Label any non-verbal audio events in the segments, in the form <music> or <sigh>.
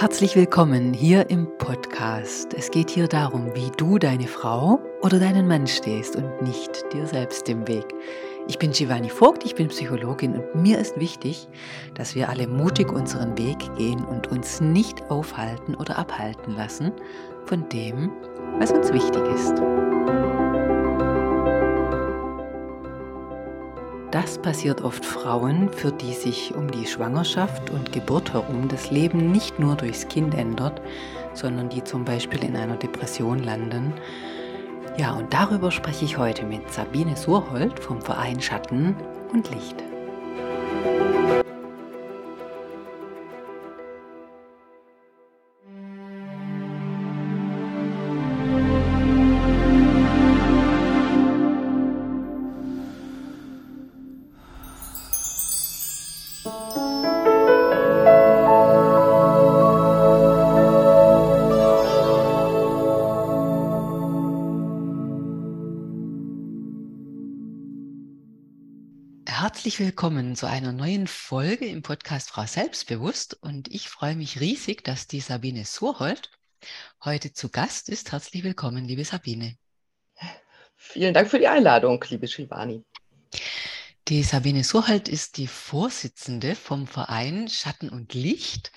Herzlich willkommen hier im Podcast. Es geht hier darum, wie du deine Frau oder deinen Mann stehst und nicht dir selbst im Weg. Ich bin Giovanni Vogt, ich bin Psychologin und mir ist wichtig, dass wir alle mutig unseren Weg gehen und uns nicht aufhalten oder abhalten lassen von dem, was uns wichtig ist. Das passiert oft Frauen, für die sich um die Schwangerschaft und Geburt herum das Leben nicht nur durchs Kind ändert, sondern die zum Beispiel in einer Depression landen. Ja, und darüber spreche ich heute mit Sabine Surhold vom Verein Schatten und Licht. Willkommen zu einer neuen Folge im Podcast Frau Selbstbewusst und ich freue mich riesig, dass die Sabine Surhold heute zu Gast ist. Herzlich willkommen, liebe Sabine. Vielen Dank für die Einladung, liebe Shivani. Die Sabine Surhold ist die Vorsitzende vom Verein Schatten und Licht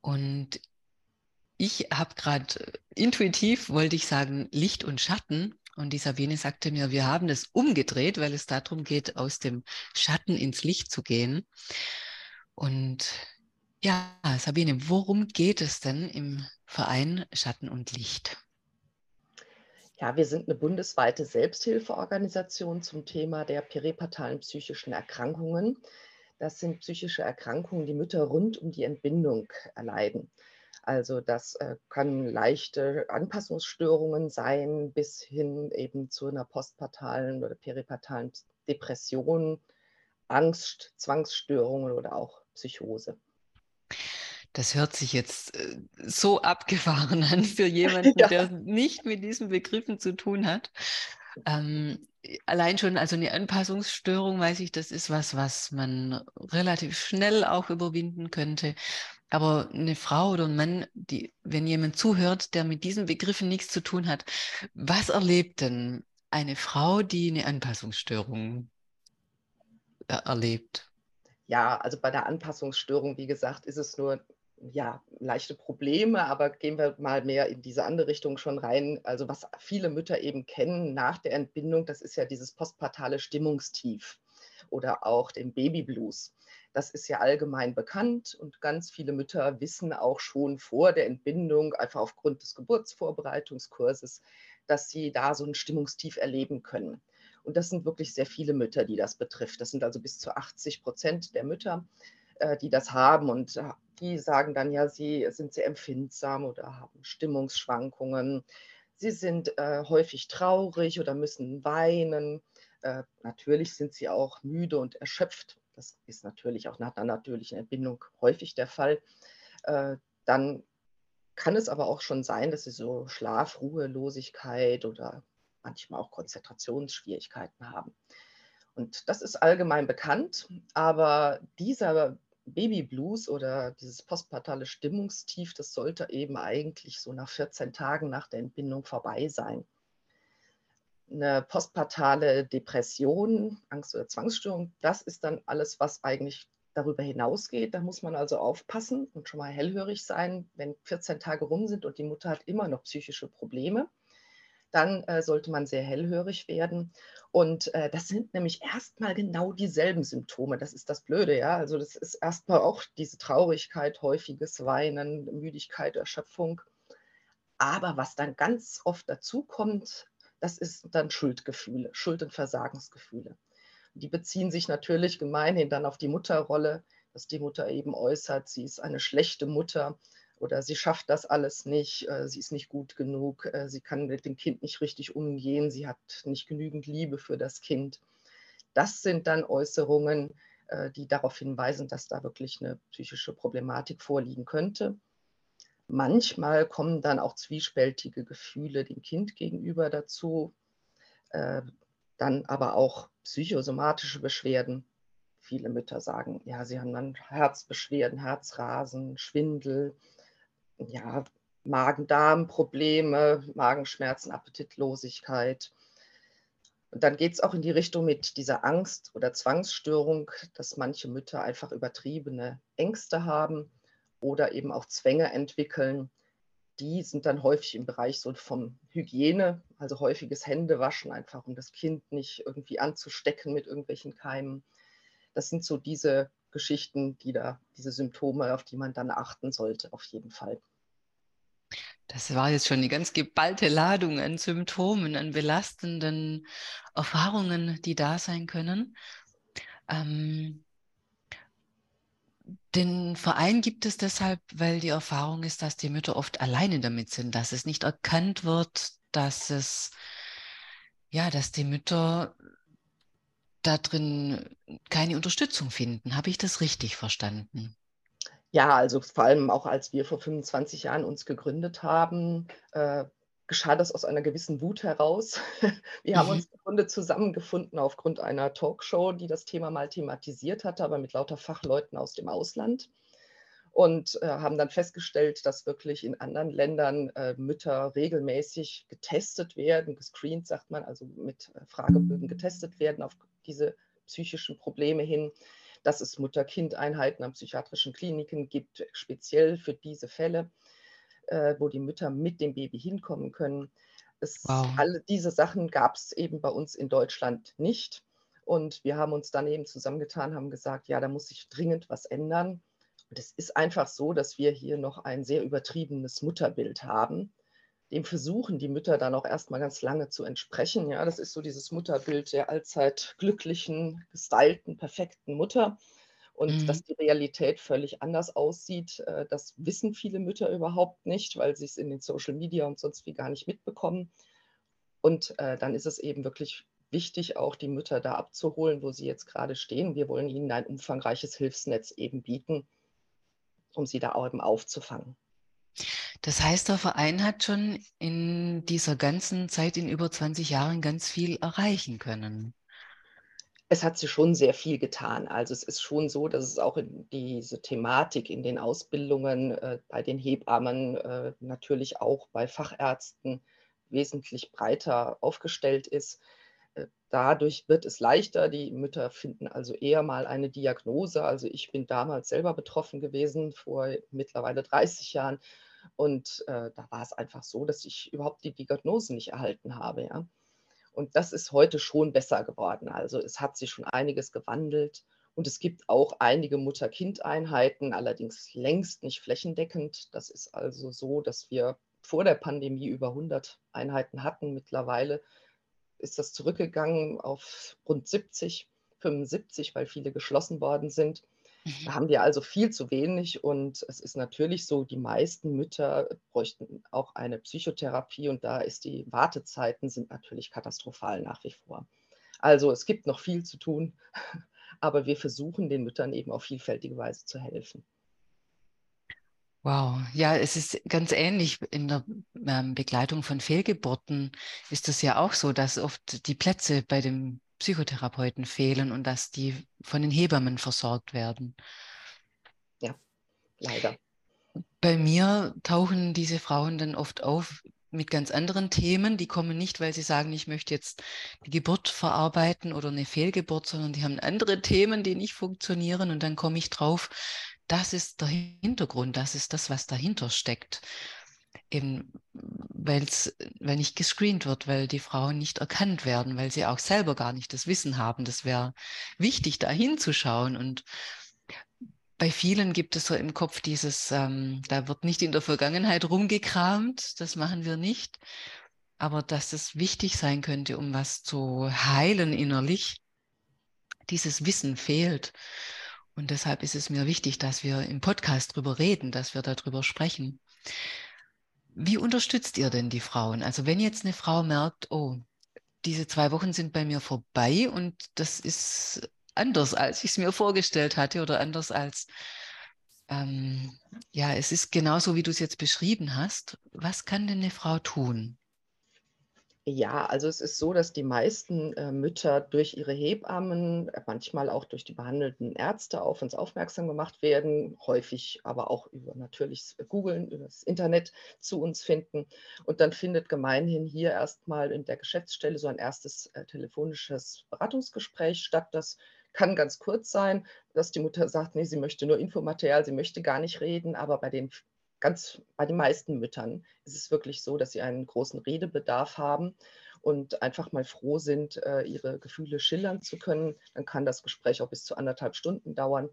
und ich habe gerade intuitiv, wollte ich sagen, Licht und Schatten und die Sabine sagte mir, wir haben das umgedreht, weil es darum geht, aus dem Schatten ins Licht zu gehen. Und ja, Sabine, worum geht es denn im Verein Schatten und Licht? Ja, wir sind eine bundesweite Selbsthilfeorganisation zum Thema der peripatalen psychischen Erkrankungen. Das sind psychische Erkrankungen, die Mütter rund um die Entbindung erleiden. Also das äh, können leichte Anpassungsstörungen sein, bis hin eben zu einer postpartalen oder peripatalen Depression, Angst, Zwangsstörungen oder auch Psychose. Das hört sich jetzt äh, so abgefahren <laughs> an für <laughs> jemanden, ja. der nicht mit diesen Begriffen zu tun hat. Ähm, allein schon, also eine Anpassungsstörung, weiß ich, das ist was, was man relativ schnell auch überwinden könnte. Aber eine Frau oder ein Mann, die, wenn jemand zuhört, der mit diesen Begriffen nichts zu tun hat, was erlebt denn eine Frau, die eine Anpassungsstörung erlebt? Ja, also bei der Anpassungsstörung, wie gesagt, ist es nur ja, leichte Probleme, aber gehen wir mal mehr in diese andere Richtung schon rein. Also was viele Mütter eben kennen nach der Entbindung, das ist ja dieses postpartale Stimmungstief oder auch den Babyblues. Das ist ja allgemein bekannt und ganz viele Mütter wissen auch schon vor der Entbindung, einfach aufgrund des Geburtsvorbereitungskurses, dass sie da so ein Stimmungstief erleben können. Und das sind wirklich sehr viele Mütter, die das betrifft. Das sind also bis zu 80 Prozent der Mütter, äh, die das haben. Und äh, die sagen dann ja, sie sind sehr empfindsam oder haben Stimmungsschwankungen. Sie sind äh, häufig traurig oder müssen weinen. Äh, natürlich sind sie auch müde und erschöpft. Das ist natürlich auch nach einer natürlichen Entbindung häufig der Fall. Äh, dann kann es aber auch schon sein, dass sie so Schlafruhelosigkeit oder manchmal auch Konzentrationsschwierigkeiten haben. Und das ist allgemein bekannt, aber dieser Babyblues oder dieses postpartale Stimmungstief, das sollte eben eigentlich so nach 14 Tagen nach der Entbindung vorbei sein eine postpartale Depression, Angst- oder Zwangsstörung, das ist dann alles, was eigentlich darüber hinausgeht. Da muss man also aufpassen und schon mal hellhörig sein, wenn 14 Tage rum sind und die Mutter hat immer noch psychische Probleme. Dann äh, sollte man sehr hellhörig werden. Und äh, das sind nämlich erstmal genau dieselben Symptome. Das ist das Blöde, ja. Also das ist erstmal auch diese Traurigkeit, häufiges Weinen, Müdigkeit, Erschöpfung. Aber was dann ganz oft dazu kommt, das ist dann Schuldgefühle, Schuld- und Versagensgefühle. Die beziehen sich natürlich gemeinhin dann auf die Mutterrolle, dass die Mutter eben äußert, sie ist eine schlechte Mutter oder sie schafft das alles nicht, äh, sie ist nicht gut genug, äh, sie kann mit dem Kind nicht richtig umgehen, sie hat nicht genügend Liebe für das Kind. Das sind dann Äußerungen, äh, die darauf hinweisen, dass da wirklich eine psychische Problematik vorliegen könnte. Manchmal kommen dann auch zwiespältige Gefühle dem Kind gegenüber dazu, äh, dann aber auch psychosomatische Beschwerden. Viele Mütter sagen, ja, sie haben dann Herzbeschwerden, Herzrasen, Schwindel, ja, Magen-Darm-Probleme, Magenschmerzen, Appetitlosigkeit. Und dann geht es auch in die Richtung mit dieser Angst oder Zwangsstörung, dass manche Mütter einfach übertriebene Ängste haben oder eben auch Zwänge entwickeln. Die sind dann häufig im Bereich so vom Hygiene, also häufiges Händewaschen, einfach um das Kind nicht irgendwie anzustecken mit irgendwelchen Keimen. Das sind so diese Geschichten, die da, diese Symptome, auf die man dann achten sollte, auf jeden Fall. Das war jetzt schon eine ganz geballte Ladung an Symptomen, an belastenden Erfahrungen, die da sein können. Ähm, den Verein gibt es deshalb, weil die Erfahrung ist, dass die Mütter oft alleine damit sind, dass es nicht erkannt wird, dass es, ja, dass die Mütter da drin keine Unterstützung finden. Habe ich das richtig verstanden? Ja, also vor allem auch als wir vor 25 Jahren uns gegründet haben, äh, geschah das aus einer gewissen Wut heraus. <laughs> Wir haben mhm. uns im Grunde zusammengefunden aufgrund einer Talkshow, die das Thema mal thematisiert hatte, aber mit lauter Fachleuten aus dem Ausland. Und äh, haben dann festgestellt, dass wirklich in anderen Ländern äh, Mütter regelmäßig getestet werden, gescreent, sagt man, also mit äh, Fragebögen getestet werden auf diese psychischen Probleme hin dass es Mutter-Kind-Einheiten an psychiatrischen Kliniken gibt, speziell für diese Fälle, äh, wo die Mütter mit dem Baby hinkommen können. Es, wow. Alle diese Sachen gab es eben bei uns in Deutschland nicht. Und wir haben uns dann eben zusammengetan, haben gesagt, ja, da muss sich dringend was ändern. Und es ist einfach so, dass wir hier noch ein sehr übertriebenes Mutterbild haben dem versuchen die Mütter dann auch erstmal ganz lange zu entsprechen. Ja, das ist so dieses Mutterbild der allzeit glücklichen, gestylten, perfekten Mutter. Und mhm. dass die Realität völlig anders aussieht, äh, das wissen viele Mütter überhaupt nicht, weil sie es in den Social Media und sonst wie gar nicht mitbekommen. Und äh, dann ist es eben wirklich wichtig, auch die Mütter da abzuholen, wo sie jetzt gerade stehen. Wir wollen ihnen ein umfangreiches Hilfsnetz eben bieten, um sie da eben aufzufangen. Das heißt, der Verein hat schon in dieser ganzen Zeit, in über 20 Jahren, ganz viel erreichen können. Es hat sich schon sehr viel getan. Also es ist schon so, dass es auch in diese Thematik in den Ausbildungen äh, bei den Hebammen, äh, natürlich auch bei Fachärzten wesentlich breiter aufgestellt ist. Äh, dadurch wird es leichter. Die Mütter finden also eher mal eine Diagnose. Also ich bin damals selber betroffen gewesen, vor mittlerweile 30 Jahren und äh, da war es einfach so, dass ich überhaupt die Diagnose nicht erhalten habe. Ja? Und das ist heute schon besser geworden. Also es hat sich schon einiges gewandelt. Und es gibt auch einige Mutter-Kind-Einheiten, allerdings längst nicht flächendeckend. Das ist also so, dass wir vor der Pandemie über 100 Einheiten hatten. Mittlerweile ist das zurückgegangen auf rund 70, 75, weil viele geschlossen worden sind. Da mhm. haben wir also viel zu wenig und es ist natürlich so, die meisten Mütter bräuchten auch eine Psychotherapie und da ist die Wartezeiten sind natürlich katastrophal nach wie vor. Also es gibt noch viel zu tun, <laughs> aber wir versuchen den Müttern eben auf vielfältige Weise zu helfen. Wow, ja, es ist ganz ähnlich in der ähm, Begleitung von Fehlgeburten ist es ja auch so, dass oft die Plätze bei dem Psychotherapeuten fehlen und dass die von den Hebammen versorgt werden. Ja, leider. Bei mir tauchen diese Frauen dann oft auf mit ganz anderen Themen. Die kommen nicht, weil sie sagen, ich möchte jetzt die Geburt verarbeiten oder eine Fehlgeburt, sondern die haben andere Themen, die nicht funktionieren. Und dann komme ich drauf, das ist der Hintergrund, das ist das, was dahinter steckt eben weil es, weil nicht gescreent wird, weil die Frauen nicht erkannt werden, weil sie auch selber gar nicht das Wissen haben. Das wäre wichtig, da hinzuschauen. Und bei vielen gibt es so im Kopf dieses, ähm, da wird nicht in der Vergangenheit rumgekramt, das machen wir nicht. Aber dass es wichtig sein könnte, um was zu heilen innerlich, dieses Wissen fehlt. Und deshalb ist es mir wichtig, dass wir im Podcast drüber reden, dass wir darüber sprechen. Wie unterstützt ihr denn die Frauen? Also wenn jetzt eine Frau merkt, oh, diese zwei Wochen sind bei mir vorbei und das ist anders, als ich es mir vorgestellt hatte oder anders als, ähm, ja, es ist genauso, wie du es jetzt beschrieben hast. Was kann denn eine Frau tun? Ja, also es ist so, dass die meisten äh, Mütter durch ihre Hebammen, äh, manchmal auch durch die behandelnden Ärzte auf uns aufmerksam gemacht werden, häufig aber auch über natürliches Googlen, über das Internet zu uns finden. Und dann findet gemeinhin hier erstmal in der Geschäftsstelle so ein erstes äh, telefonisches Beratungsgespräch statt. Das kann ganz kurz sein, dass die Mutter sagt, nee, sie möchte nur Infomaterial, sie möchte gar nicht reden, aber bei den ganz bei den meisten Müttern ist es wirklich so, dass sie einen großen Redebedarf haben und einfach mal froh sind, äh, ihre Gefühle schildern zu können. Dann kann das Gespräch auch bis zu anderthalb Stunden dauern.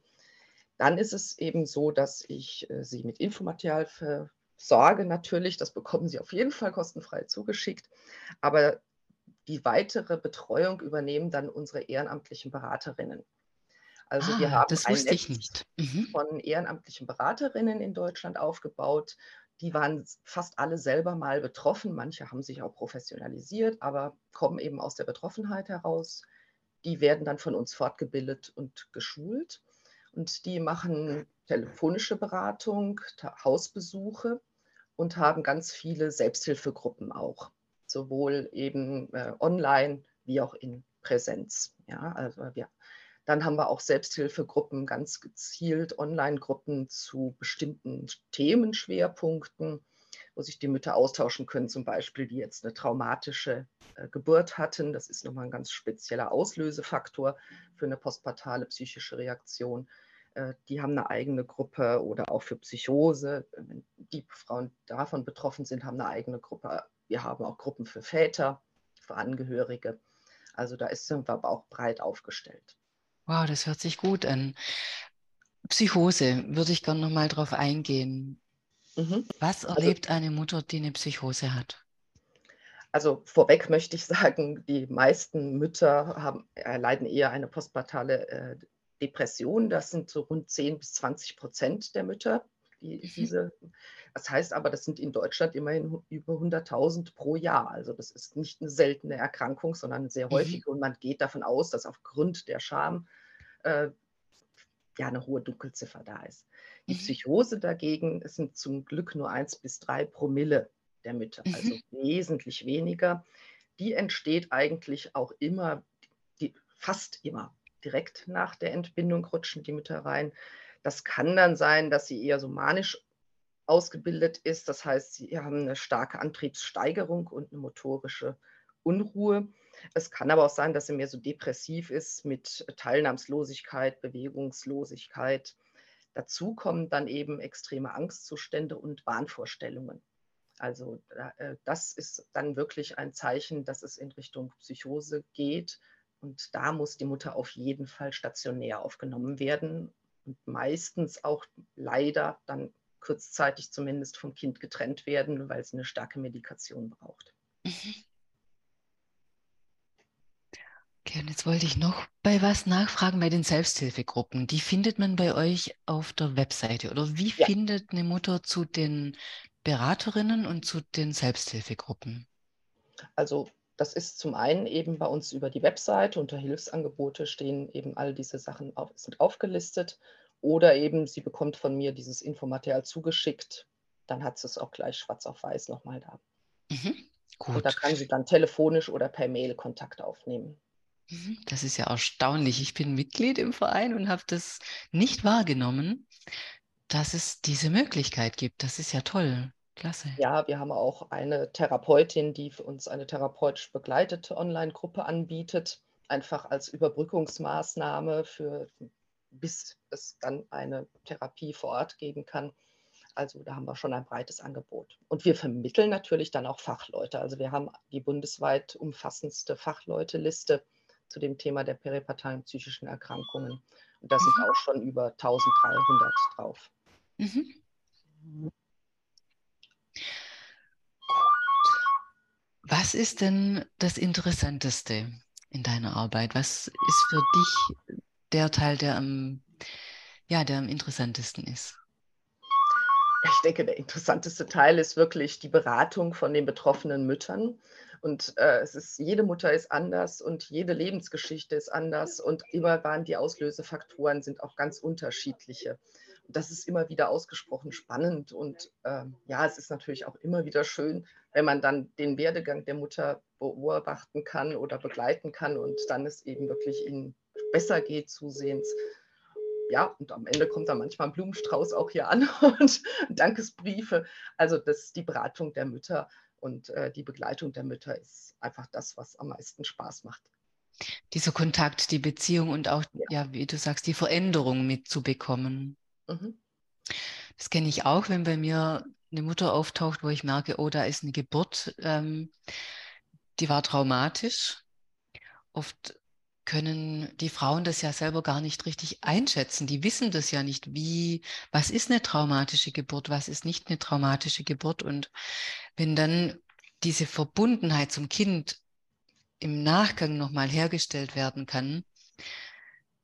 Dann ist es eben so, dass ich äh, sie mit Infomaterial versorge natürlich. Das bekommen sie auf jeden Fall kostenfrei zugeschickt. Aber die weitere Betreuung übernehmen dann unsere ehrenamtlichen Beraterinnen. Also ah, wir haben das ein Netz mhm. von ehrenamtlichen Beraterinnen in Deutschland aufgebaut. Die waren fast alle selber mal betroffen. Manche haben sich auch professionalisiert, aber kommen eben aus der Betroffenheit heraus. Die werden dann von uns fortgebildet und geschult. Und die machen telefonische Beratung, Hausbesuche und haben ganz viele Selbsthilfegruppen auch, sowohl eben äh, online wie auch in Präsenz. Ja, also wir dann haben wir auch Selbsthilfegruppen, ganz gezielt Online-Gruppen zu bestimmten Themenschwerpunkten, wo sich die Mütter austauschen können, zum Beispiel, die jetzt eine traumatische äh, Geburt hatten. Das ist nochmal ein ganz spezieller Auslösefaktor für eine postpartale psychische Reaktion. Äh, die haben eine eigene Gruppe oder auch für Psychose. Die Frauen davon betroffen sind, haben eine eigene Gruppe. Wir haben auch Gruppen für Väter, für Angehörige. Also da ist, sind wir aber auch breit aufgestellt. Wow, das hört sich gut an. Psychose, würde ich gerne nochmal drauf eingehen. Mhm. Was also erlebt also, eine Mutter, die eine Psychose hat? Also vorweg möchte ich sagen, die meisten Mütter haben, erleiden eher eine postpartale äh, Depression. Das sind so rund 10 bis 20 Prozent der Mütter, die mhm. diese. Das heißt aber, das sind in Deutschland immerhin über 100.000 pro Jahr. Also das ist nicht eine seltene Erkrankung, sondern eine sehr mhm. häufige. Und man geht davon aus, dass aufgrund der Scham äh, ja eine hohe Dunkelziffer da ist. Die mhm. Psychose dagegen sind zum Glück nur 1 bis 3 Promille der Mütter, also wesentlich weniger. Die entsteht eigentlich auch immer, die, fast immer direkt nach der Entbindung rutschen die Mütter rein. Das kann dann sein, dass sie eher so manisch ausgebildet ist. Das heißt, sie haben eine starke Antriebssteigerung und eine motorische Unruhe. Es kann aber auch sein, dass sie mehr so depressiv ist mit Teilnahmslosigkeit, Bewegungslosigkeit. Dazu kommen dann eben extreme Angstzustände und Wahnvorstellungen. Also äh, das ist dann wirklich ein Zeichen, dass es in Richtung Psychose geht. Und da muss die Mutter auf jeden Fall stationär aufgenommen werden meistens auch leider dann kurzzeitig zumindest vom Kind getrennt werden, weil es eine starke Medikation braucht. Mhm. Okay, und jetzt wollte ich noch bei was nachfragen, bei den Selbsthilfegruppen. Die findet man bei euch auf der Webseite. Oder wie ja. findet eine Mutter zu den Beraterinnen und zu den Selbsthilfegruppen? Also das ist zum einen eben bei uns über die Webseite, unter Hilfsangebote stehen eben all diese Sachen auf, sind aufgelistet. Oder eben sie bekommt von mir dieses Infomaterial zugeschickt, dann hat sie es auch gleich schwarz auf weiß nochmal da. Mhm, gut. Und da kann sie dann telefonisch oder per Mail Kontakt aufnehmen. Mhm. Das ist ja erstaunlich. Ich bin Mitglied im Verein und habe das nicht wahrgenommen, dass es diese Möglichkeit gibt. Das ist ja toll. Klasse. Ja, wir haben auch eine Therapeutin, die für uns eine therapeutisch begleitete Online-Gruppe anbietet, einfach als Überbrückungsmaßnahme für bis es dann eine Therapie vor Ort geben kann. Also da haben wir schon ein breites Angebot. Und wir vermitteln natürlich dann auch Fachleute. Also wir haben die bundesweit umfassendste Fachleuteliste zu dem Thema der peripartalen psychischen Erkrankungen. Und da sind mhm. auch schon über 1300 drauf. Mhm. Was ist denn das Interessanteste in deiner Arbeit? Was ist für dich der Teil, der am, ja, der am interessantesten ist? Ich denke, der interessanteste Teil ist wirklich die Beratung von den betroffenen Müttern. Und äh, es ist, jede Mutter ist anders und jede Lebensgeschichte ist anders und immer waren die Auslösefaktoren sind auch ganz unterschiedliche. Das ist immer wieder ausgesprochen spannend und äh, ja, es ist natürlich auch immer wieder schön, wenn man dann den Werdegang der Mutter beobachten kann oder begleiten kann und dann es eben wirklich ihnen besser geht zusehends. Ja, und am Ende kommt dann manchmal ein Blumenstrauß auch hier an <laughs> und Dankesbriefe. Also das die Beratung der Mütter und äh, die Begleitung der Mütter ist einfach das, was am meisten Spaß macht. Dieser Kontakt, die Beziehung und auch, ja, ja wie du sagst, die Veränderung mitzubekommen. Mhm. Das kenne ich auch, wenn bei mir eine Mutter auftaucht, wo ich merke, oh, da ist eine Geburt, ähm, die war traumatisch. Oft können die Frauen das ja selber gar nicht richtig einschätzen. Die wissen das ja nicht, wie, was ist eine traumatische Geburt, was ist nicht eine traumatische Geburt. Und wenn dann diese Verbundenheit zum Kind im Nachgang nochmal hergestellt werden kann,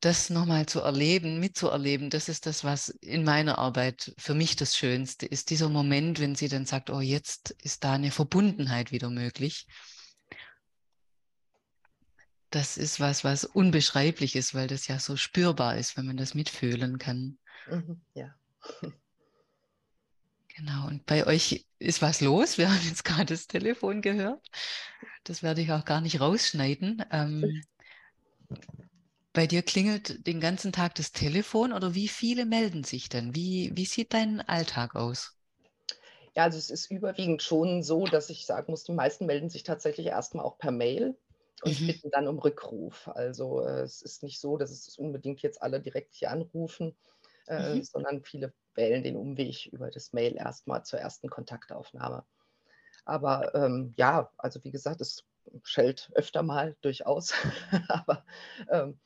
das nochmal zu erleben, mitzuerleben, das ist das, was in meiner Arbeit für mich das Schönste ist. Dieser Moment, wenn sie dann sagt, oh, jetzt ist da eine Verbundenheit wieder möglich. Das ist was, was unbeschreiblich ist, weil das ja so spürbar ist, wenn man das mitfühlen kann. Mhm, ja. Genau, und bei euch ist was los. Wir haben jetzt gerade das Telefon gehört. Das werde ich auch gar nicht rausschneiden. Ähm, bei dir klingelt den ganzen Tag das Telefon oder wie viele melden sich denn? Wie, wie sieht dein Alltag aus? Ja, also es ist überwiegend schon so, dass ich sagen muss, die meisten melden sich tatsächlich erstmal auch per Mail und mhm. bitten dann um Rückruf. Also äh, es ist nicht so, dass es unbedingt jetzt alle direkt hier anrufen, äh, mhm. sondern viele wählen den Umweg über das Mail erstmal zur ersten Kontaktaufnahme. Aber ähm, ja, also wie gesagt, es schellt öfter mal durchaus, <laughs> aber ähm,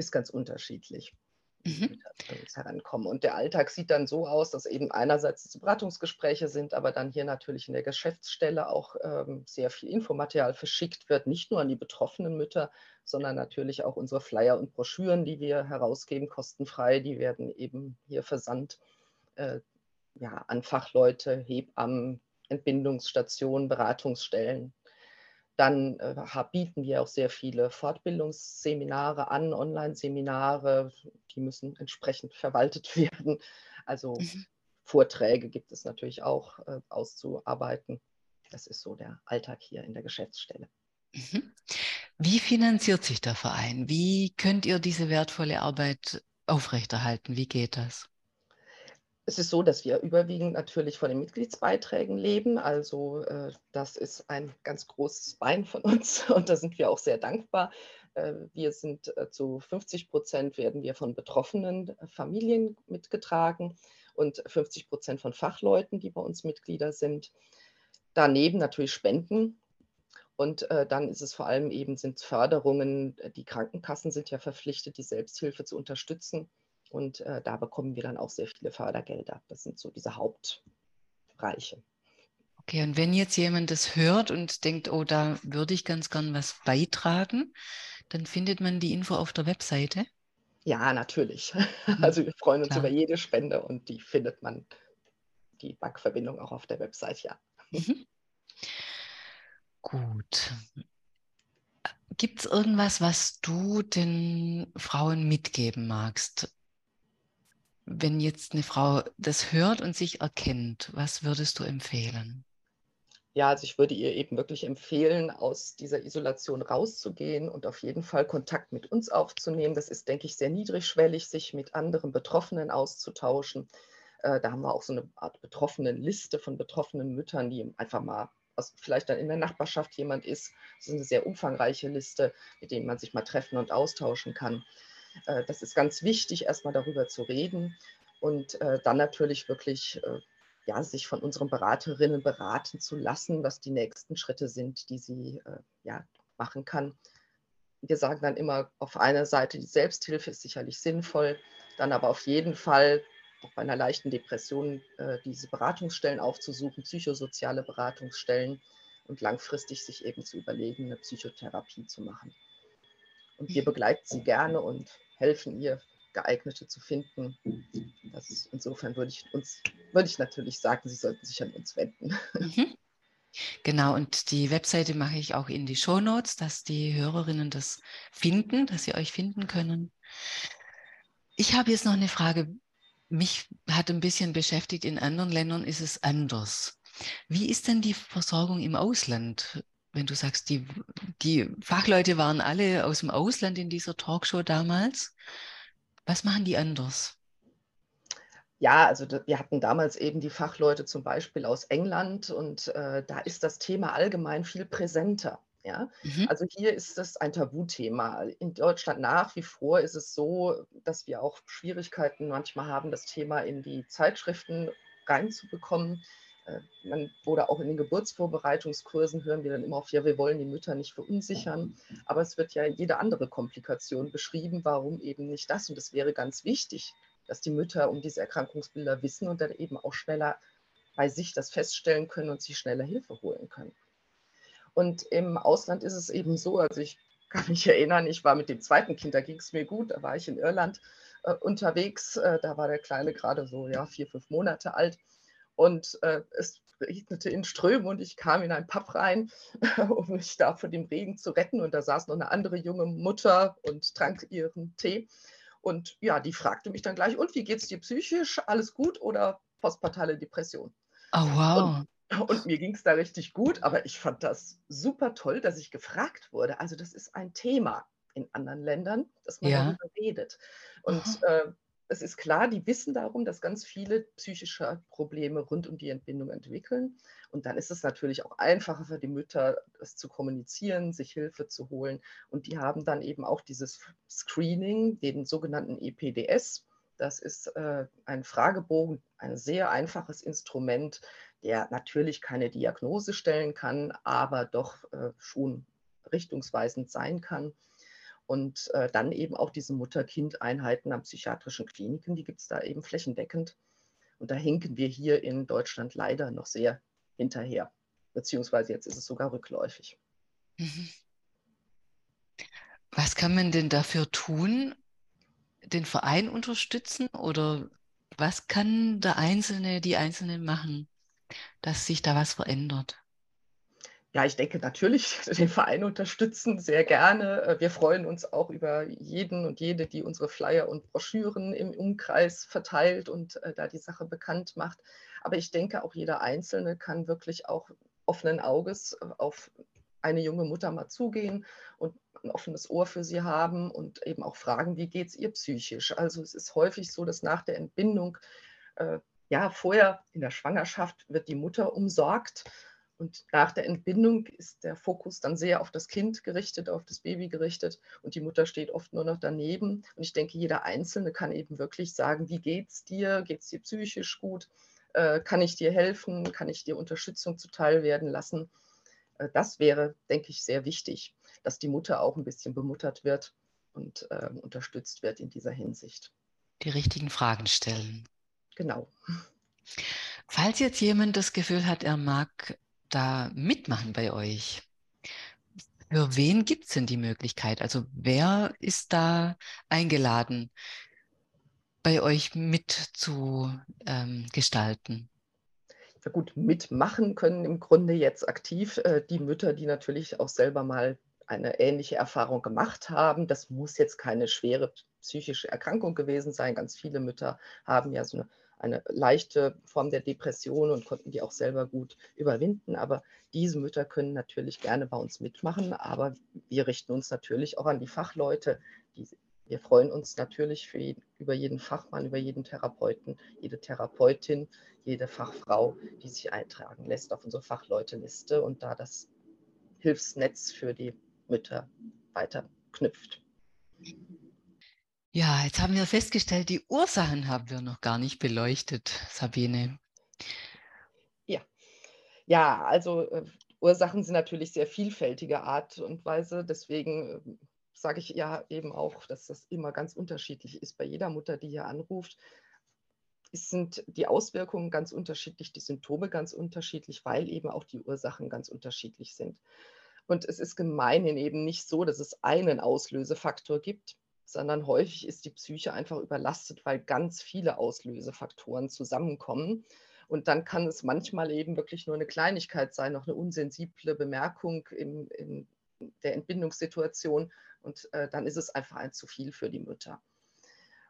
ist ganz unterschiedlich, mhm. herankommen. Und der Alltag sieht dann so aus, dass eben einerseits die Beratungsgespräche sind, aber dann hier natürlich in der Geschäftsstelle auch ähm, sehr viel Infomaterial verschickt wird, nicht nur an die betroffenen Mütter, sondern natürlich auch unsere Flyer und Broschüren, die wir herausgeben, kostenfrei, die werden eben hier versandt äh, ja, an Fachleute, Hebammen, Entbindungsstationen, Beratungsstellen. Dann äh, bieten wir auch sehr viele Fortbildungsseminare an, Online-Seminare, die müssen entsprechend verwaltet <laughs> werden. Also mhm. Vorträge gibt es natürlich auch äh, auszuarbeiten. Das ist so der Alltag hier in der Geschäftsstelle. Mhm. Wie finanziert sich der Verein? Wie könnt ihr diese wertvolle Arbeit aufrechterhalten? Wie geht das? Es ist so, dass wir überwiegend natürlich von den Mitgliedsbeiträgen leben. Also äh, das ist ein ganz großes Bein von uns <laughs> und da sind wir auch sehr dankbar. Äh, wir sind äh, zu 50 Prozent werden wir von betroffenen Familien mitgetragen und 50 Prozent von Fachleuten, die bei uns Mitglieder sind. Daneben natürlich Spenden. Und äh, dann ist es vor allem eben sind Förderungen. Die Krankenkassen sind ja verpflichtet, die Selbsthilfe zu unterstützen. Und äh, da bekommen wir dann auch sehr viele Fördergelder. Das sind so diese Hauptbereiche. Okay, und wenn jetzt jemand das hört und denkt, oh, da würde ich ganz gern was beitragen, dann findet man die Info auf der Webseite? Ja, natürlich. Mhm, <laughs> also wir freuen uns Klar. über jede Spende und die findet man, die Bankverbindung auch auf der Website, ja. Mhm. Gut. Gibt es irgendwas, was du den Frauen mitgeben magst? Wenn jetzt eine Frau das hört und sich erkennt, was würdest du empfehlen? Ja, also ich würde ihr eben wirklich empfehlen, aus dieser Isolation rauszugehen und auf jeden Fall Kontakt mit uns aufzunehmen. Das ist, denke ich, sehr niedrigschwellig, sich mit anderen Betroffenen auszutauschen. Äh, da haben wir auch so eine Art Betroffenenliste von betroffenen Müttern, die einfach mal aus, vielleicht dann in der Nachbarschaft jemand ist. Das ist eine sehr umfangreiche Liste, mit denen man sich mal treffen und austauschen kann. Äh, das ist ganz wichtig, erstmal darüber zu reden und äh, dann natürlich wirklich äh, ja, sich von unseren Beraterinnen beraten zu lassen, was die nächsten Schritte sind, die sie ja, machen kann. Wir sagen dann immer auf einer Seite, die Selbsthilfe ist sicherlich sinnvoll, dann aber auf jeden Fall auch bei einer leichten Depression diese Beratungsstellen aufzusuchen, psychosoziale Beratungsstellen und langfristig sich eben zu überlegen, eine Psychotherapie zu machen. Und wir begleiten sie gerne und helfen ihr, geeignete zu finden. Ist, insofern würde ich uns, würde ich natürlich sagen, sie sollten sich an uns wenden. Mhm. Genau, und die Webseite mache ich auch in die Show Notes, dass die Hörerinnen das finden, dass sie euch finden können. Ich habe jetzt noch eine Frage. mich hat ein bisschen beschäftigt, in anderen Ländern ist es anders. Wie ist denn die Versorgung im Ausland? Wenn du sagst, die, die Fachleute waren alle aus dem Ausland in dieser Talkshow damals. Was machen die anders? Ja, also wir hatten damals eben die Fachleute zum Beispiel aus England und äh, da ist das Thema allgemein viel präsenter. Ja, mhm. also hier ist es ein Tabuthema. In Deutschland nach wie vor ist es so, dass wir auch Schwierigkeiten manchmal haben, das Thema in die Zeitschriften reinzubekommen. Äh, man, oder auch in den Geburtsvorbereitungskursen hören wir dann immer auf, ja, wir wollen die Mütter nicht verunsichern, aber es wird ja jede andere Komplikation beschrieben, warum eben nicht das. Und es wäre ganz wichtig, dass die Mütter um diese Erkrankungsbilder wissen und dann eben auch schneller bei sich das feststellen können und sich schneller Hilfe holen können. Und im Ausland ist es eben so, also ich kann mich erinnern, ich war mit dem zweiten Kind, da ging es mir gut, da war ich in Irland äh, unterwegs, äh, da war der Kleine gerade so ja, vier, fünf Monate alt und äh, es regnete in Strömen und ich kam in ein Pub rein, <laughs> um mich da von dem Regen zu retten und da saß noch eine andere junge Mutter und trank ihren Tee und ja, die fragte mich dann gleich, und wie geht es dir psychisch? Alles gut oder postpartale Depression? Oh, wow. Und und mir ging es da richtig gut, aber ich fand das super toll, dass ich gefragt wurde. Also das ist ein Thema in anderen Ländern, dass man ja. darüber redet. Und äh, es ist klar, die wissen darum, dass ganz viele psychische Probleme rund um die Entbindung entwickeln. Und dann ist es natürlich auch einfacher für die Mütter, das zu kommunizieren, sich Hilfe zu holen. Und die haben dann eben auch dieses Screening, den sogenannten EPDS. Das ist äh, ein Fragebogen, ein sehr einfaches Instrument, der natürlich keine Diagnose stellen kann, aber doch äh, schon richtungsweisend sein kann. Und äh, dann eben auch diese Mutter-Kind-Einheiten an psychiatrischen Kliniken, die gibt es da eben flächendeckend. Und da hinken wir hier in Deutschland leider noch sehr hinterher, beziehungsweise jetzt ist es sogar rückläufig. Mhm. Was kann man denn dafür tun? Den Verein unterstützen oder was kann der Einzelne, die Einzelne machen? dass sich da was verändert? Ja, ich denke natürlich den Verein unterstützen sehr gerne. Äh, wir freuen uns auch über jeden und jede, die unsere Flyer und Broschüren im Umkreis verteilt und äh, da die Sache bekannt macht. Aber ich denke, auch jeder Einzelne kann wirklich auch offenen Auges äh, auf eine junge Mutter mal zugehen und ein offenes Ohr für sie haben und eben auch fragen, wie geht es ihr psychisch. Also es ist häufig so, dass nach der Entbindung äh, ja, vorher in der Schwangerschaft wird die Mutter umsorgt und nach der Entbindung ist der Fokus dann sehr auf das Kind gerichtet, auf das Baby gerichtet und die Mutter steht oft nur noch daneben. Und ich denke, jeder Einzelne kann eben wirklich sagen, wie geht's dir? Geht es dir psychisch gut? Äh, kann ich dir helfen? Kann ich dir Unterstützung zuteil werden lassen? Äh, das wäre, denke ich, sehr wichtig, dass die Mutter auch ein bisschen bemuttert wird und äh, unterstützt wird in dieser Hinsicht. Die richtigen Fragen stellen. Genau. Falls jetzt jemand das Gefühl hat, er mag da mitmachen bei euch, für wen gibt es denn die Möglichkeit? Also wer ist da eingeladen, bei euch mitzugestalten? Ähm, ja gut, mitmachen können im Grunde jetzt aktiv äh, die Mütter, die natürlich auch selber mal eine ähnliche Erfahrung gemacht haben. Das muss jetzt keine schwere psychische Erkrankung gewesen sein. Ganz viele Mütter haben ja so eine eine leichte Form der Depression und konnten die auch selber gut überwinden. Aber diese Mütter können natürlich gerne bei uns mitmachen, aber wir richten uns natürlich auch an die Fachleute. Die, wir freuen uns natürlich jeden, über jeden Fachmann, über jeden Therapeuten, jede Therapeutin, jede Fachfrau, die sich eintragen lässt auf unsere Fachleuteliste und da das Hilfsnetz für die Mütter weiter knüpft. Ja, jetzt haben wir festgestellt, die Ursachen haben wir noch gar nicht beleuchtet, Sabine. Ja, ja also äh, Ursachen sind natürlich sehr vielfältiger Art und Weise. Deswegen äh, sage ich ja eben auch, dass das immer ganz unterschiedlich ist bei jeder Mutter, die hier anruft. Es sind die Auswirkungen ganz unterschiedlich, die Symptome ganz unterschiedlich, weil eben auch die Ursachen ganz unterschiedlich sind. Und es ist gemeinhin eben nicht so, dass es einen Auslösefaktor gibt, sondern häufig ist die Psyche einfach überlastet, weil ganz viele Auslösefaktoren zusammenkommen. Und dann kann es manchmal eben wirklich nur eine Kleinigkeit sein, noch eine unsensible Bemerkung in, in der Entbindungssituation. Und äh, dann ist es einfach ein zu viel für die Mütter.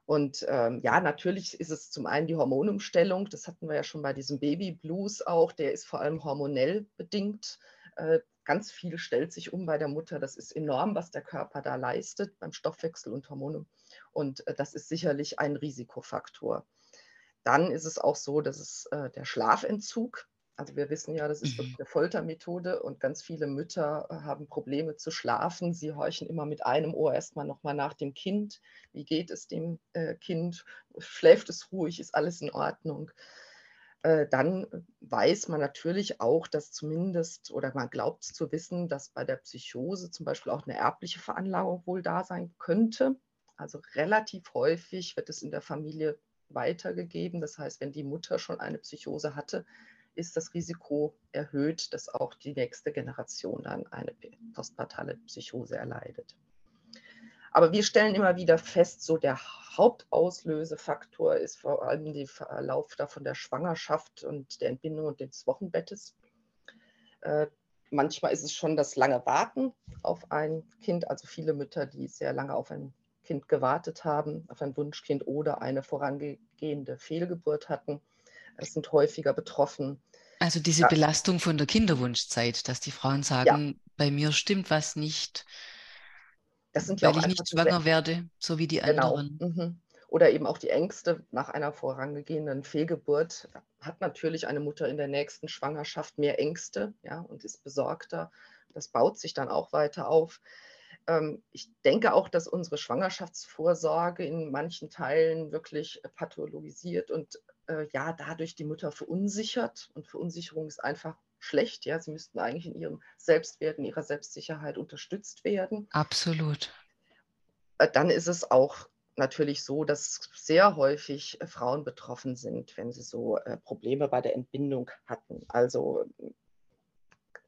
Und ähm, ja, natürlich ist es zum einen die Hormonumstellung, das hatten wir ja schon bei diesem Baby Blues auch, der ist vor allem hormonell bedingt. Äh, ganz viel stellt sich um bei der Mutter. Das ist enorm, was der Körper da leistet beim Stoffwechsel und Hormone. Und äh, das ist sicherlich ein Risikofaktor. Dann ist es auch so, dass es äh, der Schlafentzug also wir wissen ja, das ist wirklich mhm. eine Foltermethode und ganz viele Mütter äh, haben Probleme zu schlafen. Sie horchen immer mit einem Ohr erstmal nochmal nach dem Kind. Wie geht es dem äh, Kind? Schläft es ruhig? Ist alles in Ordnung? Äh, dann weiß man natürlich auch, dass zumindest oder man glaubt zu wissen, dass bei der Psychose zum Beispiel auch eine erbliche Veranlagung wohl da sein könnte. Also relativ häufig wird es in der Familie weitergegeben. Das heißt, wenn die Mutter schon eine Psychose hatte, ist das Risiko erhöht, dass auch die nächste Generation dann eine postpartale Psychose erleidet. Aber wir stellen immer wieder fest, so der Hauptauslösefaktor ist vor allem der Verlauf von der Schwangerschaft und der Entbindung und des Wochenbettes. Äh, manchmal ist es schon das lange Warten auf ein Kind, also viele Mütter, die sehr lange auf ein Kind gewartet haben, auf ein Wunschkind oder eine vorangehende Fehlgeburt hatten sind häufiger betroffen. Also diese ja. Belastung von der Kinderwunschzeit, dass die Frauen sagen, ja. bei mir stimmt was nicht, das sind weil ich nicht schwanger werde, so wie die genau. anderen. Mhm. Oder eben auch die Ängste nach einer vorangehenden Fehlgeburt hat natürlich eine Mutter in der nächsten Schwangerschaft mehr Ängste ja, und ist besorgter. Das baut sich dann auch weiter auf. Ähm, ich denke auch, dass unsere Schwangerschaftsvorsorge in manchen Teilen wirklich pathologisiert und äh, ja dadurch die Mutter verunsichert. Und Verunsicherung ist einfach schlecht. Ja, sie müssten eigentlich in ihrem Selbstwert, in ihrer Selbstsicherheit unterstützt werden. Absolut. Äh, dann ist es auch natürlich so, dass sehr häufig äh, Frauen betroffen sind, wenn sie so äh, Probleme bei der Entbindung hatten. Also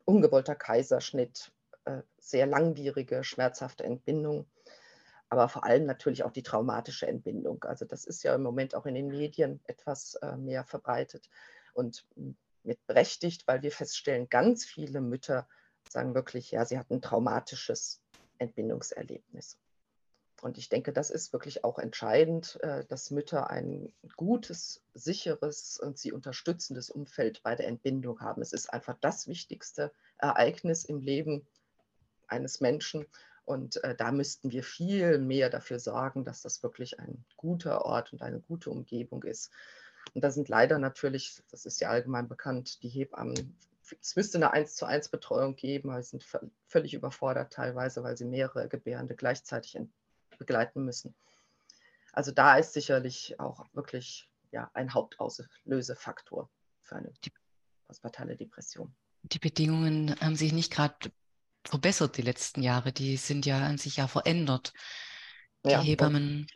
ungewollter Kaiserschnitt, sehr langwierige, schmerzhafte Entbindung aber vor allem natürlich auch die traumatische Entbindung. Also das ist ja im Moment auch in den Medien etwas mehr verbreitet und mit berechtigt, weil wir feststellen, ganz viele Mütter sagen wirklich, ja, sie hatten ein traumatisches Entbindungserlebnis. Und ich denke, das ist wirklich auch entscheidend, äh, dass Mütter ein gutes, sicheres und sie unterstützendes Umfeld bei der Entbindung haben. Es ist einfach das wichtigste Ereignis im Leben eines Menschen. Und äh, da müssten wir viel mehr dafür sorgen, dass das wirklich ein guter Ort und eine gute Umgebung ist. Und da sind leider natürlich, das ist ja allgemein bekannt, die Hebammen, es müsste eine 1 zu 1 Betreuung geben, aber sie sind völlig überfordert teilweise, weil sie mehrere Gebärende gleichzeitig begleiten müssen. Also da ist sicherlich auch wirklich ja, ein Hauptauslösefaktor für eine postpartale Depression. Die Bedingungen haben sich nicht gerade verbessert die letzten Jahre. Die sind ja an sich ja verändert. Die ja, Hebammen,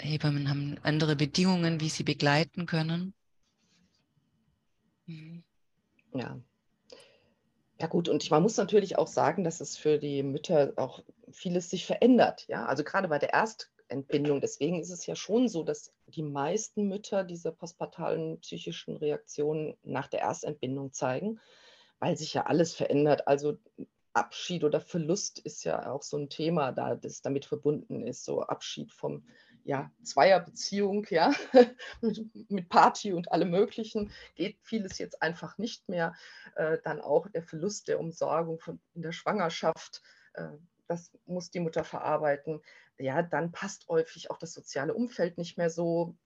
Hebammen haben andere Bedingungen, wie sie begleiten können. Mhm. Ja. Ja gut, und man muss natürlich auch sagen, dass es für die Mütter auch vieles sich verändert. Ja, also gerade bei der Erstentbindung. Deswegen ist es ja schon so, dass die meisten Mütter diese postpartalen psychischen Reaktionen nach der Erstentbindung zeigen weil sich ja alles verändert. Also Abschied oder Verlust ist ja auch so ein Thema, da das damit verbunden ist, so Abschied vom ja, Zweierbeziehung, ja, <laughs> mit Party und allem Möglichen, geht vieles jetzt einfach nicht mehr. Äh, dann auch der Verlust der Umsorgung von, in der Schwangerschaft, äh, das muss die Mutter verarbeiten. Ja, dann passt häufig auch das soziale Umfeld nicht mehr so.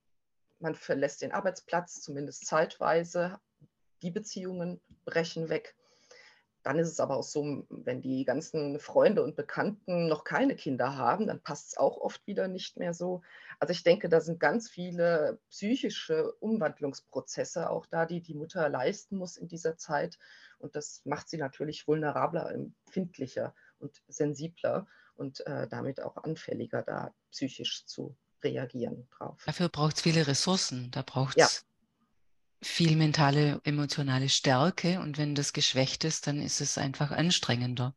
Man verlässt den Arbeitsplatz, zumindest zeitweise, die Beziehungen brechen weg. Dann ist es aber auch so, wenn die ganzen Freunde und Bekannten noch keine Kinder haben, dann passt es auch oft wieder nicht mehr so. Also ich denke, da sind ganz viele psychische Umwandlungsprozesse auch da, die die Mutter leisten muss in dieser Zeit. Und das macht sie natürlich vulnerabler, empfindlicher und sensibler und äh, damit auch anfälliger, da psychisch zu reagieren drauf. Dafür braucht es viele Ressourcen. Da braucht es ja viel mentale, emotionale Stärke und wenn das geschwächt ist, dann ist es einfach anstrengender.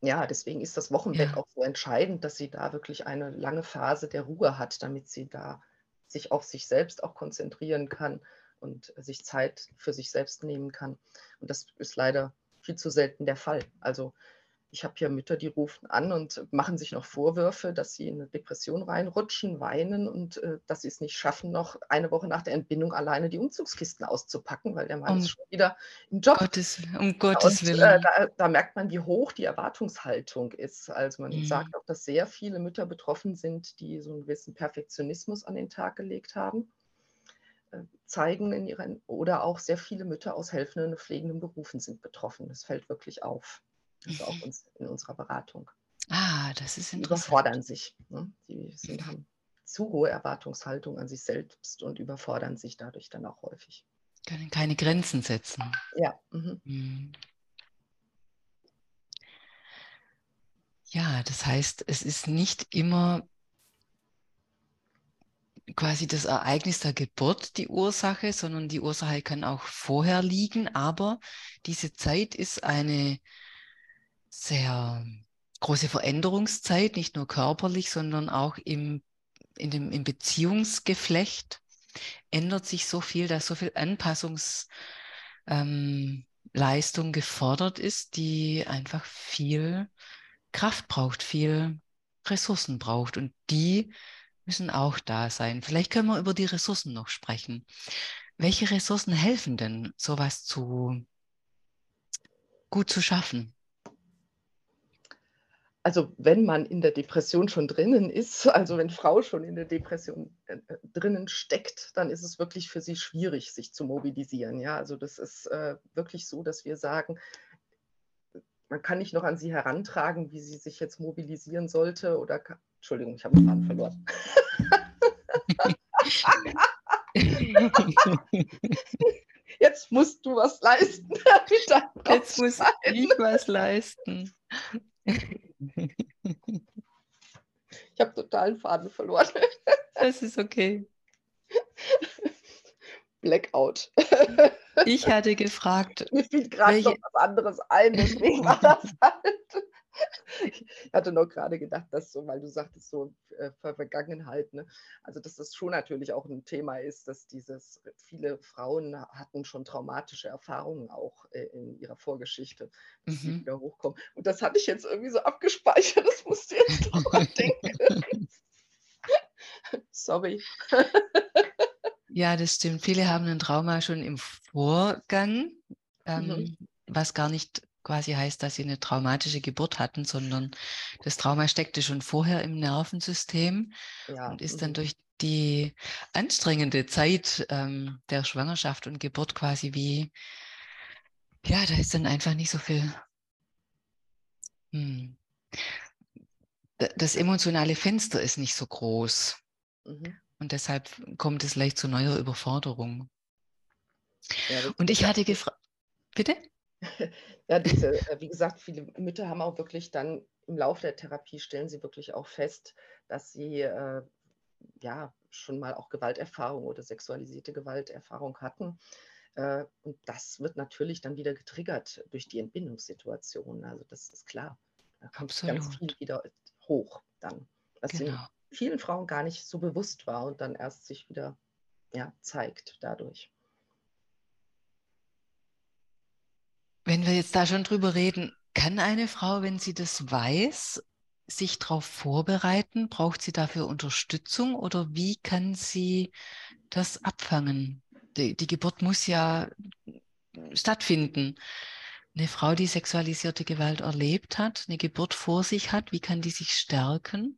Ja, deswegen ist das Wochenbett ja. auch so entscheidend, dass sie da wirklich eine lange Phase der Ruhe hat, damit sie da sich auf sich selbst auch konzentrieren kann und sich Zeit für sich selbst nehmen kann. Und das ist leider viel zu selten der Fall. Also ich habe hier Mütter, die rufen an und machen sich noch Vorwürfe, dass sie in eine Depression reinrutschen, weinen und äh, dass sie es nicht schaffen, noch eine Woche nach der Entbindung alleine die Umzugskisten auszupacken, weil der Mann Um ist schon wieder im Job. Gottes, um Gottes und äh, Willen. da, da merkt man, wie hoch die Erwartungshaltung ist. Also man Mhm. sagt auch, dass sehr viele Mütter betroffen sind, die so einen gewissen Perfektionismus an den Tag gelegt haben, äh, zeigen in ihren, oder auch sehr viele Mütter aus helfenden und pflegenden Berufen sind betroffen. Das fällt wirklich auf. Also auch Mhm. uns, in unserer Beratung. Ah, das ist Die interessant. überfordern sich. Ne? Die sind, haben zu hohe Erwartungshaltung an sich selbst und überfordern sich dadurch dann auch häufig. Können keine Grenzen setzen. Ja, mhm. Mhm. Ja, das heißt, es ist nicht immer quasi das Ereignis der Geburt die Ursache, sondern die Ursache kann auch vorher liegen, aber diese Zeit ist eine sehr große Veränderungszeit, nicht nur körperlich, sondern auch im, in dem, im Beziehungsgeflecht ändert sich so viel, dass so viel Anpassungsleistung ähm, gefordert ist, die einfach viel Kraft braucht, viel Ressourcen braucht und die müssen auch da sein. Vielleicht können wir über die Ressourcen noch sprechen. Welche Ressourcen helfen denn, sowas zu gut zu schaffen? Also wenn man in der Depression schon drinnen ist, <laughs> also wenn Frau schon in der Depression äh, äh, drinnen steckt, dann ist es wirklich für sie schwierig, sich zu mobilisieren. Ja, also das ist äh, wirklich so, dass wir sagen, man kann nicht noch an sie herantragen, wie sie sich jetzt mobilisieren sollte oder kann, Entschuldigung, ich habe den Faden verloren. <laughs> Jetzt musst du was leisten. <laughs> Jetzt muss ich was leisten. Ich habe total den Faden verloren. Das ist okay. Blackout. Ich hatte gefragt, Mir fiel gerade noch was anderes ein, deswegen war das halt. <laughs> Ich hatte noch gerade gedacht, dass so, weil du sagtest, so äh, Ver Vergangenheit, ne? also dass das schon natürlich auch ein Thema ist, dass dieses, viele Frauen hatten schon traumatische Erfahrungen auch äh, in ihrer Vorgeschichte, dass sie Mhm. wieder hochkommen. Und das hatte ich jetzt irgendwie so abgespeichert, <laughs> das musste jetzt dran denken. <laughs> Sorry. ja, das stimmt. Viele haben ein Trauma schon im Vorgang, ähm, was gar nicht quasi heißt, dass sie eine traumatische Geburt hatten, sondern das Trauma steckte schon vorher im Nervensystem Ja, und ist dann mhm. durch die anstrengende Zeit ähm, der Schwangerschaft und Geburt quasi wie, ja, da ist dann einfach nicht so viel. Hm. Da- Das emotionale Fenster ist nicht so groß Mhm. und deshalb kommt es leicht zu neuer Überforderung. Ja, Und ich hatte gefragt, bitte? <laughs> Ja, diese, äh, wie gesagt, viele Mütter haben auch wirklich dann im Laufe der Therapie stellen sie wirklich auch fest, dass sie äh, ja schon mal auch Gewalterfahrung oder sexualisierte Gewalterfahrung hatten. Äh, und das wird natürlich dann wieder getriggert durch die Entbindungssituation. Also das ist klar. Da kommt ganz viel Absolut. wieder hoch dann, was Genau. vielen Frauen gar nicht so bewusst war und dann erst sich wieder ja, zeigt dadurch. Wenn wir jetzt da schon drüber reden, kann eine Frau, wenn sie das weiß, sich darauf vorbereiten? Braucht sie dafür Unterstützung oder wie kann sie das abfangen? Die, die Geburt muss ja stattfinden. Eine Frau, die sexualisierte Gewalt erlebt hat, eine Geburt vor sich hat, wie kann die sich stärken?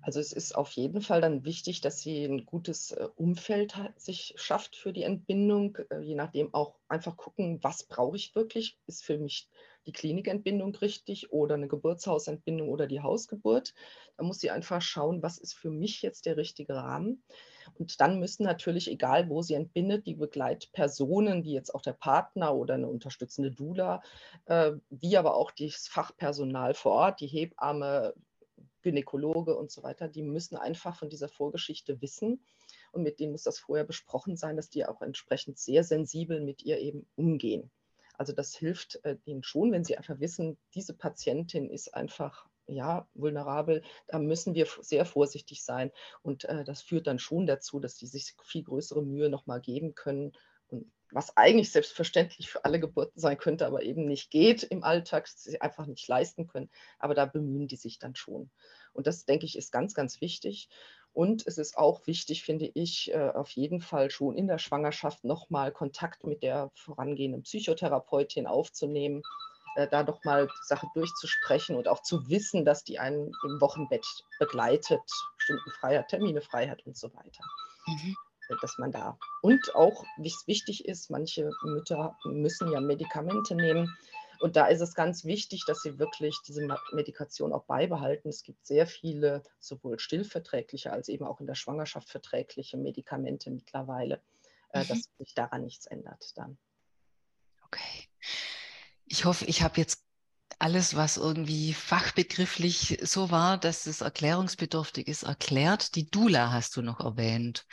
Also es ist auf jeden Fall dann wichtig, dass sie ein gutes äh, Umfeld sich schafft für die Entbindung, äh, je nachdem auch einfach gucken, was brauche ich wirklich? Ist für mich die Klinikentbindung richtig oder eine Geburtshausentbindung oder die Hausgeburt? Da muss sie einfach schauen, was ist für mich jetzt der richtige Rahmen. Und dann müssen natürlich, egal wo sie entbindet, die Begleitpersonen, wie jetzt auch der Partner oder eine unterstützende Doula, äh, wie aber auch das Fachpersonal vor Ort, die Hebamme, Gynäkologe und so weiter, die müssen einfach von dieser Vorgeschichte wissen und mit denen muss das vorher besprochen sein, dass die auch entsprechend sehr sensibel mit ihr eben umgehen. Also das hilft äh, ihnen schon, wenn sie einfach wissen, diese Patientin ist einfach ja vulnerabel, da müssen wir sehr vorsichtig sein und äh, das führt dann schon dazu, dass die sich viel größere Mühe nochmal geben können Und was eigentlich selbstverständlich für alle Geburten sein könnte, aber eben nicht geht im Alltag, sie einfach nicht leisten können. Aber da bemühen die sich dann schon. Und das, denke ich, ist ganz, ganz wichtig. Und es ist auch wichtig, finde ich, äh, auf jeden Fall schon in der Schwangerschaft nochmal Kontakt mit der vorangehenden Psychotherapeutin aufzunehmen, äh, da doch mal die Sache durchzusprechen und auch zu wissen, dass die einen im Wochenbett begleitet, bestimmten frei Termine frei hat und so weiter. Mhm. Dass man da und auch, wie es wichtig ist, manche Mütter müssen ja Medikamente nehmen. Und da ist es ganz wichtig, dass sie wirklich diese Medikation auch beibehalten. Es gibt sehr viele, sowohl stillverträgliche als eben auch in der Schwangerschaft verträgliche Medikamente mittlerweile, äh, mhm. dass sich daran nichts ändert dann. Okay. Ich hoffe, ich habe jetzt alles, was irgendwie fachbegrifflich so war, dass es erklärungsbedürftig ist, erklärt. Die Dula hast du noch erwähnt.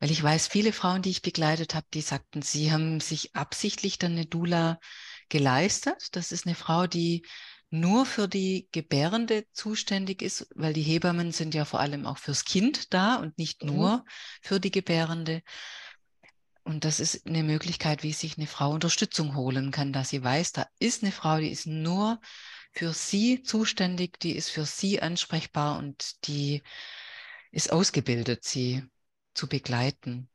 Weil ich weiß, viele Frauen, die ich begleitet habe, die sagten, sie haben sich absichtlich dann eine Dula geleistet. Das ist eine Frau, die nur für die Gebärende zuständig ist, weil die Hebammen sind ja vor allem auch fürs Kind da und nicht mhm. nur für die Gebärende. Und das ist eine Möglichkeit, wie sich eine Frau Unterstützung holen kann, dass sie weiß, da ist eine Frau, die ist nur für sie zuständig, die ist für sie ansprechbar und die ist ausgebildet, sie zu begleiten.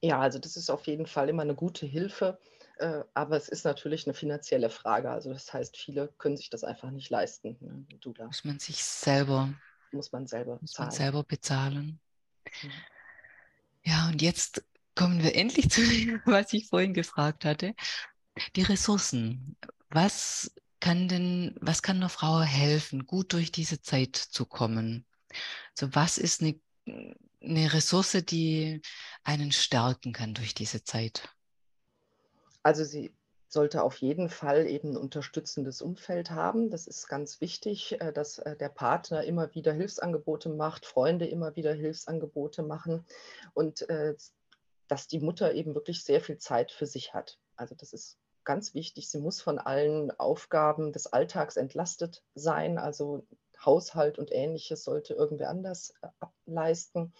Ja, also das ist auf jeden Fall immer eine gute Hilfe, äh, aber es ist natürlich eine finanzielle Frage. Also das heißt, viele können sich das einfach nicht leisten. Ne? Du da. Muss man sich selber, muss man selber muss man selber bezahlen. Mhm. Ja, und jetzt kommen wir endlich zu dem, <laughs> was ich vorhin gefragt hatte. Die Ressourcen. Was kann denn, was kann einer Frau helfen, gut durch diese Zeit zu kommen? Also was ist eine, eine Ressource, die einen stärken kann durch diese Zeit? Also sie sollte auf jeden Fall eben ein unterstützendes Umfeld haben. Das ist ganz wichtig, äh, dass äh, der Partner immer wieder Hilfsangebote macht, Freunde immer wieder Hilfsangebote machen und äh, dass die Mutter eben wirklich sehr viel Zeit für sich hat. Also das ist ganz wichtig. Sie muss von allen Aufgaben des Alltags entlastet sein. Also Haushalt und ähnliches sollte irgendwer anders äh, leisten.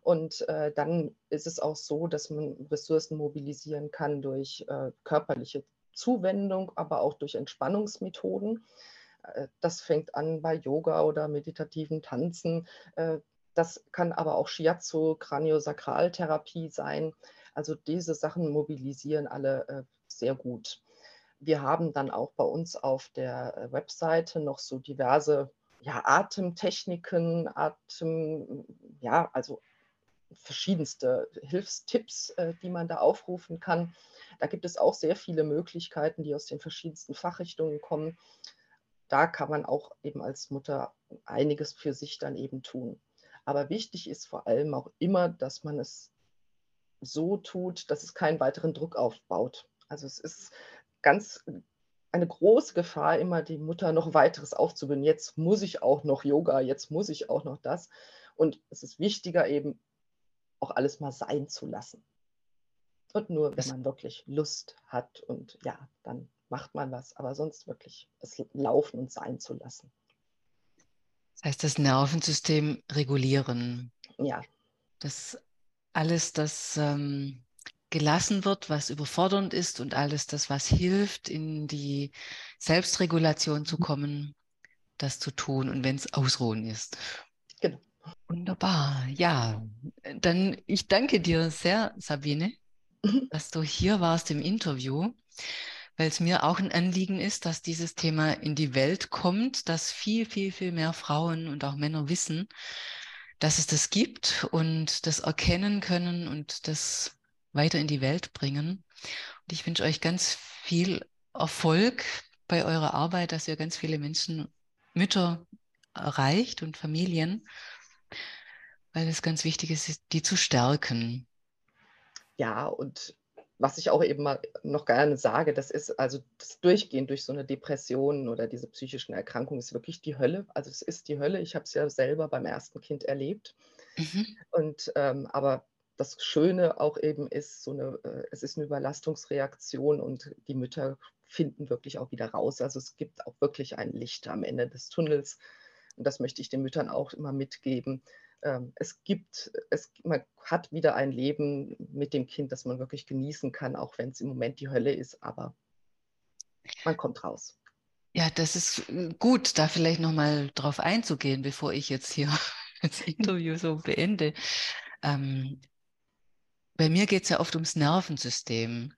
Und äh, dann ist es auch so, dass man Ressourcen mobilisieren kann durch äh, körperliche Zuwendung, aber auch durch Entspannungsmethoden. Äh, das fängt an bei Yoga oder meditativen Tanzen. Das kann aber auch Shiatsu, Kraniosakraltherapie sein. Also diese Sachen mobilisieren alle äh, sehr gut. Wir haben dann auch bei uns auf der äh, Webseite noch so diverse ja, Atemtechniken, Atem, ja, also verschiedenste Hilfstipps, äh, die man da aufrufen kann. Da gibt es auch sehr viele Möglichkeiten, die aus den verschiedensten Fachrichtungen kommen. Da kann man auch eben als Mutter einiges für sich dann eben tun. Aber wichtig ist vor allem auch immer, dass man es so tut, dass es keinen weiteren Druck aufbaut. Also es ist ganz eine große Gefahr, immer die Mutter noch weiteres aufzubinden. Jetzt muss ich auch noch Yoga, jetzt muss ich auch noch das. Und es ist wichtiger, eben auch alles mal sein zu lassen. Und nur, wenn man wirklich Lust hat und ja, dann macht man was, aber sonst wirklich es laufen und sein zu lassen. Das heißt, das Nervensystem regulieren. Ja. Das alles, das ähm, gelassen wird, was überfordernd ist und alles das, was hilft, in die Selbstregulation zu kommen, das zu tun und wenn es Ausruhen ist. Genau. Wunderbar. Ja, dann ich danke dir sehr, Sabine, mhm. dass du hier warst im Interview weil es mir auch ein Anliegen ist, dass dieses Thema in die Welt kommt, dass viel, viel, viel mehr Frauen und auch Männer wissen, dass es das gibt und das erkennen können und das weiter in die Welt bringen. Und ich wünsche euch ganz viel Erfolg bei eurer Arbeit, dass ihr ganz viele Menschen, Mütter erreicht und Familien, weil es ganz wichtig ist, die zu stärken. Ja, und was ich auch eben mal noch gerne sage, das ist also das Durchgehen durch so eine Depression oder diese psychischen Erkrankung ist wirklich die Hölle. Also es ist die Hölle. Ich habe es ja selber beim ersten Kind erlebt. Mhm. Und ähm, aber das Schöne auch eben ist, so eine, äh, es ist eine Überlastungsreaktion und die Mütter finden wirklich auch wieder raus. Also es gibt auch wirklich ein Licht am Ende des Tunnels. Und das möchte ich den Müttern auch immer mitgeben. Ähm, es gibt, es, man hat wieder ein Leben mit dem Kind, das man wirklich genießen kann, auch wenn es im Moment die Hölle ist, aber man kommt raus. Ja, das ist äh, gut, da vielleicht nochmal drauf einzugehen, bevor ich jetzt hier <laughs> das Interview so beende. Ähm, bei mir geht es ja oft ums Nervensystem.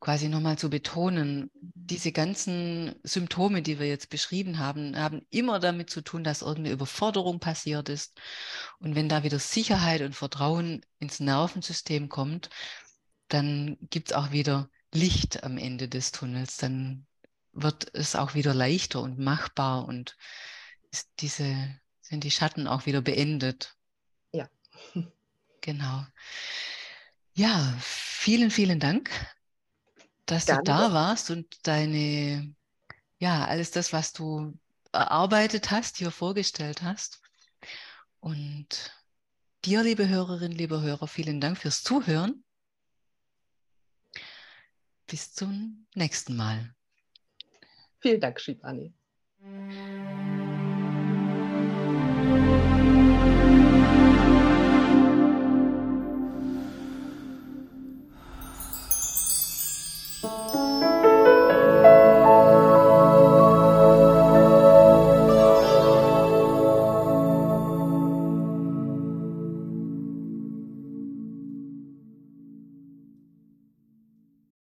Quasi nochmal zu betonen, diese ganzen Symptome, die wir jetzt beschrieben haben, haben immer damit zu tun, dass irgendeine Überforderung passiert ist. Und wenn da wieder Sicherheit und Vertrauen ins Nervensystem kommt, dann gibt es auch wieder Licht am Ende des Tunnels. Dann wird es auch wieder leichter und machbar und diese, sind die Schatten auch wieder beendet. Ja. Genau. Ja, vielen, vielen Dank, dass Gerne. du da warst und deine, ja, alles das, was du erarbeitet hast, hier vorgestellt hast. Und dir, liebe Hörerinnen, liebe Hörer, vielen Dank fürs Zuhören. Bis zum nächsten Mal. Vielen Dank, Shibani.